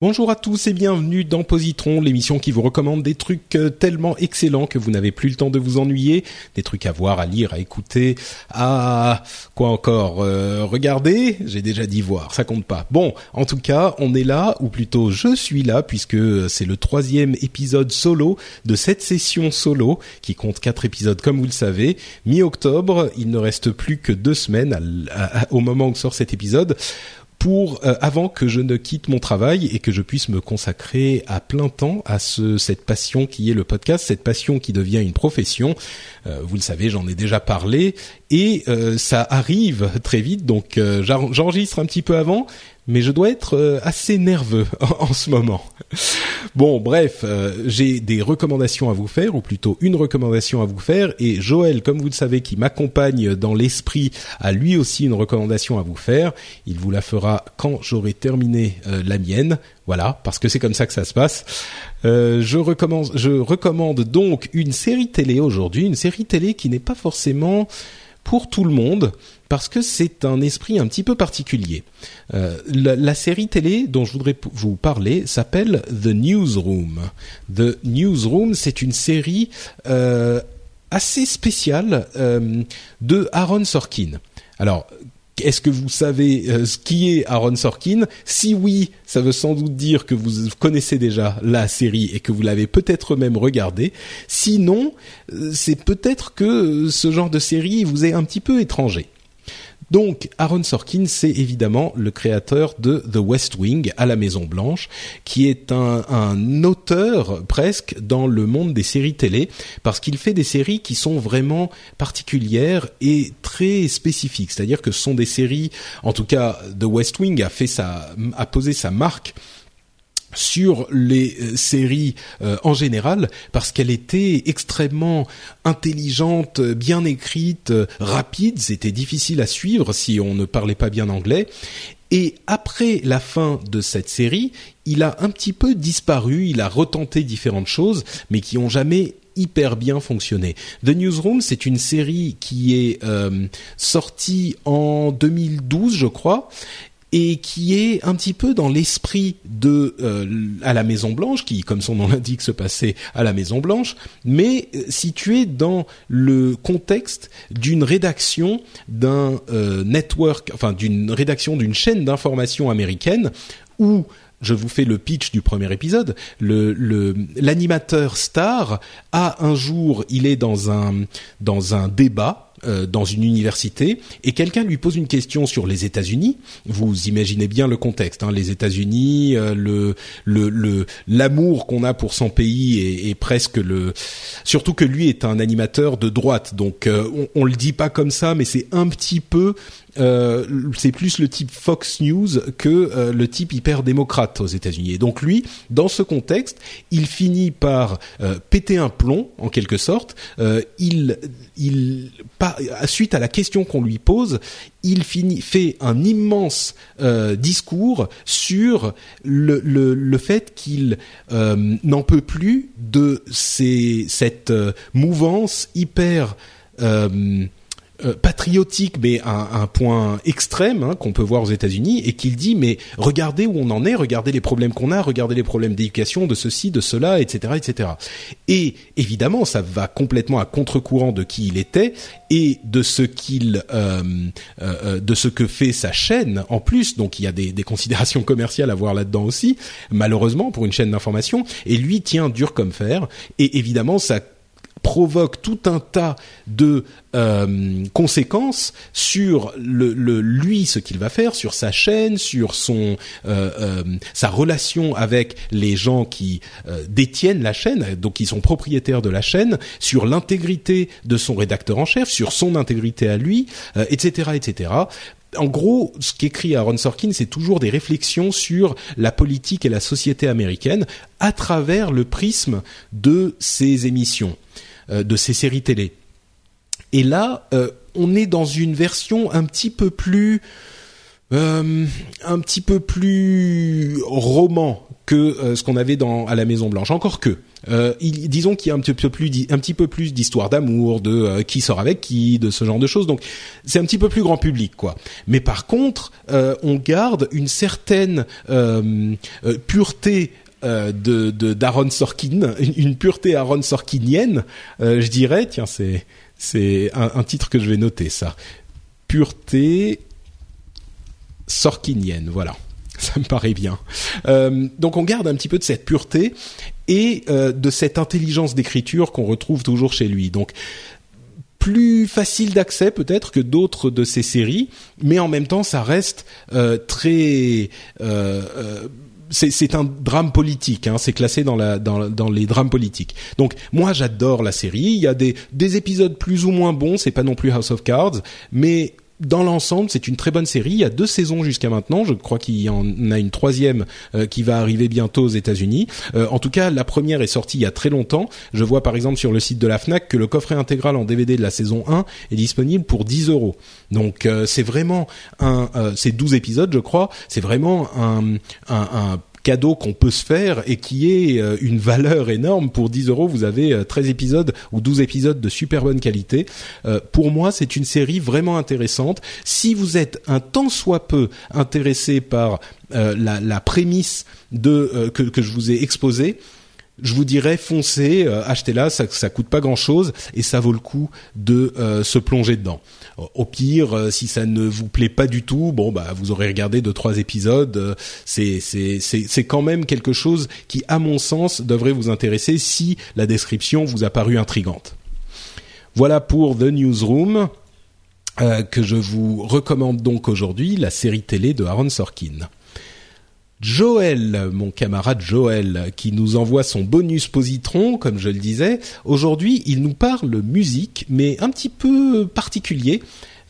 Bonjour à tous et bienvenue dans Positron, l'émission qui vous recommande des trucs euh, tellement excellents que vous n'avez plus le temps de vous ennuyer, des trucs à voir, à lire, à écouter, à quoi encore euh, regarder. J'ai déjà dit voir, ça compte pas. Bon, en tout cas, on est là, ou plutôt je suis là, puisque c'est le troisième épisode solo de cette session solo qui compte quatre épisodes, comme vous le savez. Mi-octobre, il ne reste plus que deux semaines au moment où sort cet épisode pour euh, avant que je ne quitte mon travail et que je puisse me consacrer à plein temps à ce, cette passion qui est le podcast, cette passion qui devient une profession. Euh, vous le savez, j'en ai déjà parlé. Et euh, ça arrive très vite, donc j'enregistre un petit peu avant, mais je dois être euh, assez nerveux en, ce moment. Bon, bref, euh, j'ai des recommandations à vous faire, ou plutôt une recommandation à vous faire, et Joël, comme vous le savez, qui m'accompagne dans l'esprit, a lui aussi une recommandation à vous faire. Il vous la fera quand j'aurai terminé euh, la mienne. Voilà, parce que c'est comme ça que ça se passe. je, recommande, je recommande donc une série télé aujourd'hui, une série télé qui n'est pas forcément pour tout le monde parce que c'est un esprit un petit peu particulier. Euh, la, série télé dont je voudrais vous parler s'appelle The Newsroom. The Newsroom, c'est une série euh, assez spéciale euh, de Aaron Sorkin. Alors, est-ce que vous savez ce qui est Aaron Sorkin? Si oui, ça veut sans doute dire que vous connaissez déjà la série et que vous l'avez peut-être même regardée. Sinon, c'est peut-être que ce genre de série vous est un petit peu étranger. Donc Aaron Sorkin, c'est évidemment le créateur de The West Wing à la Maison Blanche, qui est un, auteur presque dans le monde des séries télé, parce qu'il fait des séries qui sont vraiment particulières et très spécifiques. C'est-à-dire que ce sont des séries, en tout cas The West Wing a fait sa, a posé sa marque sur les euh, séries euh, en général parce qu'elle était extrêmement intelligente, bien écrite, rapide, c'était difficile à suivre si on ne parlait pas bien anglais. Et après la fin de cette série, il a un petit peu disparu, il a retenté différentes choses, mais qui ont jamais hyper bien fonctionné. The Newsroom, c'est une série qui est euh, sortie en 2012, je crois, et qui est un petit peu dans l'esprit de euh, à la Maison Blanche, qui, comme son nom l'indique, se passait à la Maison Blanche, mais euh, situé dans le contexte d'une rédaction d'un euh, network, enfin d'une rédaction d'une chaîne d'information américaine où je vous fais le pitch du premier épisode. Le l'animateur star a un jour, il est dans un dans un débat euh, dans une université et quelqu'un lui pose une question sur les États-Unis. Vous imaginez bien le contexte, hein, les États-Unis, euh, le l'amour qu'on a pour son pays et, presque le surtout que lui est un animateur de droite, donc euh, on, on le dit pas comme ça, mais c'est un petit peu euh, c'est plus le type Fox News que euh, le type hyper démocrate aux États-Unis. Et donc lui, dans ce contexte, il finit par euh, péter un plomb en quelque sorte. il, il, suite à la question qu'on lui pose, il fait un immense discours sur le, fait qu'il n'en peut plus de cette mouvance hyper patriotique, mais un, un point extrême hein, qu'on peut voir aux États-Unis, et qu'il dit mais regardez où on en est, regardez les problèmes qu'on a, regardez les problèmes d'éducation, de ceci, de cela, etc., etc. Et évidemment, ça va complètement à contre-courant de qui il était et de ce qu'il, euh, euh, euh, de ce que fait sa chaîne en plus. Donc il y a des, des considérations commerciales à voir là-dedans aussi, malheureusement pour une chaîne d'information. Et lui tient dur comme fer. Et évidemment, ça provoque tout un tas de euh, conséquences sur lui ce qu'il va faire, sur sa chaîne, sur son euh, euh, sa relation avec les gens qui détiennent la chaîne, donc qui sont propriétaires de la chaîne, sur l'intégrité de son rédacteur en chef, sur son intégrité à lui, etc., etc en gros, ce qu'écrit Aaron Sorkin, c'est toujours des réflexions sur la politique et la société américaine à travers le prisme de ses émissions. Euh, de ces séries télé. Et là, euh, on est dans une version un petit peu plus euh, un petit peu plus roman que ce qu'on avait dans à la Maison Blanche. Encore que, disons qu'il y a un petit peu plus, un petit peu plus d'histoire d'amour, de qui sort avec qui, de ce genre de choses. Donc c'est un petit peu plus grand public, quoi. Mais par contre, on garde une certaine pureté euh, de d'Aaron Sorkin, une, pureté Aaron Sorkinienne, euh, je dirais. Tiens, c'est c'est un, titre que je vais noter ça. Pureté Sorkinienne, voilà. Ça me paraît bien. Euh, donc on garde un petit peu de cette pureté et de cette intelligence d'écriture qu'on retrouve toujours chez lui. Donc plus facile d'accès peut-être que d'autres de ces séries, mais en même temps ça reste très c'est un drame politique, hein, c'est classé dans, la, dans, dans, les drames politiques. Donc moi j'adore la série, il y a des, des épisodes plus ou moins bons, c'est pas non plus House of Cards, mais dans l'ensemble, c'est une très bonne série. Il y a deux saisons jusqu'à maintenant. Je crois qu'il y en a une troisième euh, qui va arriver bientôt aux États-Unis. Euh, en tout cas, la première est sortie il y a très longtemps. Je vois par exemple sur le site de la Fnac que le coffret intégral en DVD de la saison 1 est disponible pour 10 euros. Donc euh, c'est vraiment un, c'est 12 épisodes, je crois. C'est vraiment un, un, un cadeau qu'on peut se faire et qui est euh, une valeur énorme. Pour 10 euros, vous avez 13 euh, épisodes ou 12 épisodes de super bonne qualité. Euh, pour moi, c'est une série vraiment intéressante. Si vous êtes un tant soit peu intéressé par la, prémisse de que, que je vous ai exposée, je vous dirais foncez, achetez-la, ça, ça coûte pas grand-chose et ça vaut le coup de se plonger dedans. Au pire, euh, si ça ne vous plaît pas du tout, bon bah vous aurez regardé deux trois épisodes. Euh, c'est c'est c'est quand même quelque chose qui, à mon sens, devrait vous intéresser si la description vous a paru intrigante. Voilà pour The Newsroom. Euh, que je vous recommande donc aujourd'hui, la série télé de Aaron Sorkin. Joël, mon camarade Joël, qui nous envoie son bonus positron, comme je le disais. Aujourd'hui, il nous parle musique, mais un petit peu particulier,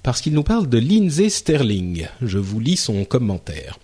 parce qu'il nous parle de Lindsay Sterling. Je vous lis son commentaire.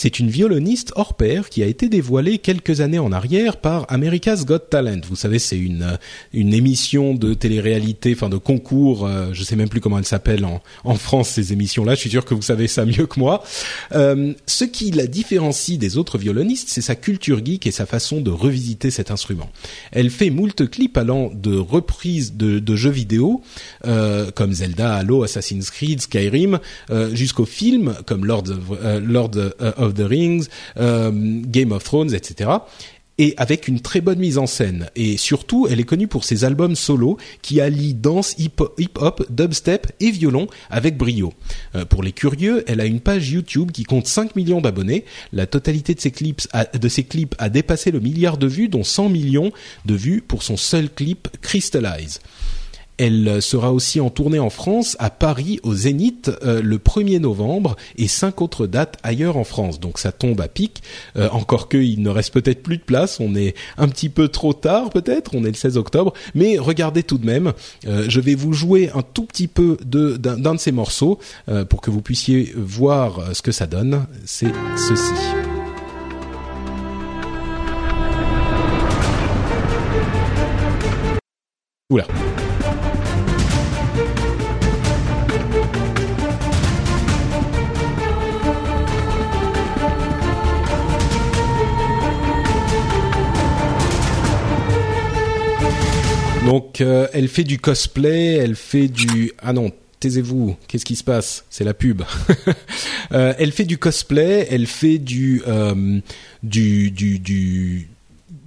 C'est une violoniste hors pair qui a été dévoilée quelques années en arrière par America's Got Talent. Vous savez, c'est une euh, une émission de télé-réalité, enfin de concours. Euh, je sais même plus comment elle s'appelle en, en France ces émissions-là. Je suis sûr que vous savez ça mieux que moi. Euh, ce qui la différencie des autres violonistes, c'est sa culture geek et sa façon de revisiter cet instrument. Elle fait moult clips allant de reprises de, de jeux vidéo euh, comme Zelda, Halo, Assassin's Creed, Skyrim, euh, jusqu'aux films comme Lord of, Lord of of the Rings, euh, Game of Thrones, etc et avec une très bonne mise en scène. Et surtout, elle est connue pour ses albums solo qui allient danse, hip-hop, dubstep et violon avec brio. Euh, pour les curieux, elle a une page YouTube qui compte 5 millions d'abonnés. La totalité de ses clips a, de ses clips a dépassé le milliard de vues, dont 100 millions de vues pour son seul clip Crystallize. Elle sera aussi en tournée en France, à Paris, au Zénith, euh, le 1er novembre, et cinq autres dates ailleurs en France. Donc ça tombe à pic. Euh, encore qu'il ne reste peut-être plus de place. On est un petit peu trop tard, peut-être. On est le 16 octobre. Mais regardez tout de même. Euh, je vais vous jouer un tout petit peu d'un de, ces morceaux pour que vous puissiez voir ce que ça donne. C'est ceci. Oula. Donc euh, elle fait du cosplay, elle fait du ah non taisez-vous, qu'est-ce qui se passe? C'est la pub. Euh, elle fait du cosplay, elle fait du euh, du du, du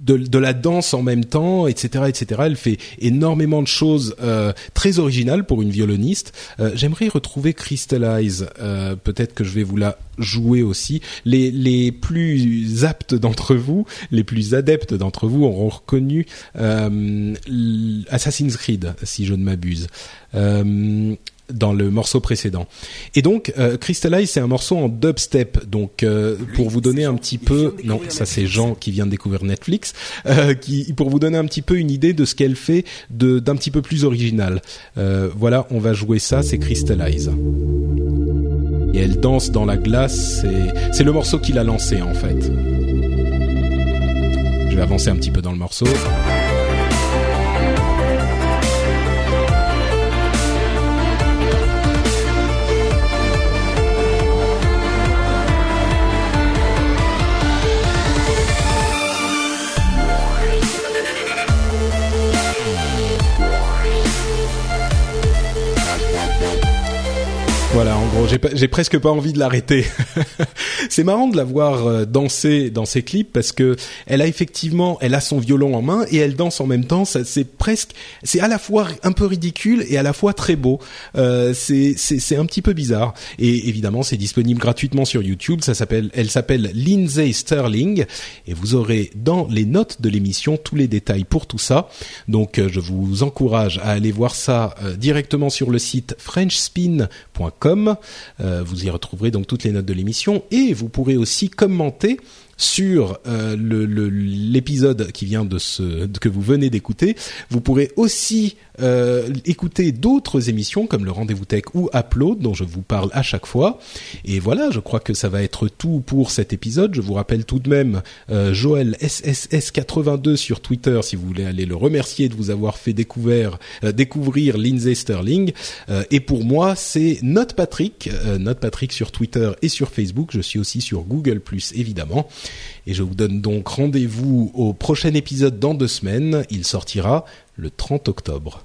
de, de, la danse en même temps, etc., etc. Elle fait énormément de choses euh, très originales pour une violoniste. Euh, J'aimerais retrouver Crystallize. Euh, Peut-être que je vais vous la jouer aussi. Les, les plus aptes d'entre vous, les plus adeptes d'entre vous auront reconnu euh, Assassin's Creed, si je ne m'abuse. Dans le morceau précédent. Et donc, euh, Crystallize, c'est un morceau en dubstep. Donc, euh, pour vous donner un petit peu, non, ça c'est Jean qui vient de découvrir Netflix, euh, pour vous donner un petit peu une idée de ce qu'elle fait de d'un petit peu plus original. Euh, voilà, on va jouer ça, c'est Crystallize. Et elle danse dans la glace. C'est le morceau qui l'a lancé en fait. Je vais avancer un petit peu dans le morceau. J'ai presque pas envie de l'arrêter. c'est marrant de la voir euh, danser dans ses clips parce que elle a effectivement, elle a son violon en main et elle danse en même temps. C'est presque, c'est à la fois un peu ridicule et à la fois très beau. Euh, c'est un petit peu bizarre. Et évidemment, c'est disponible gratuitement sur YouTube. Ça s'appelle, elle s'appelle Lindsay Sterling et vous aurez dans les notes de l'émission tous les détails pour tout ça. Donc, euh, je vous encourage à aller voir ça euh, directement sur le site frenchspin.com vous y retrouverez donc toutes les notes de l'émission. Et vous pourrez aussi commenter sur euh, l'épisode qui vient de ce que vous venez d'écouter. Vous pourrez aussi euh, écouter d'autres émissions comme le Rendez-vous Tech ou Upload dont je vous parle à chaque fois. Et voilà, je crois que ça va être tout pour cet épisode. Je vous rappelle tout de même euh, Joël SSS82 sur Twitter si vous voulez aller le remercier de vous avoir fait découvrir, euh, découvrir Lindsay Sterling. Euh, et pour moi, c'est Note Patrick, euh, Note Patrick sur Twitter et sur Facebook. Je suis aussi sur Google évidemment. Et je vous donne donc rendez-vous au prochain épisode dans deux semaines. Il sortira le 30 octobre.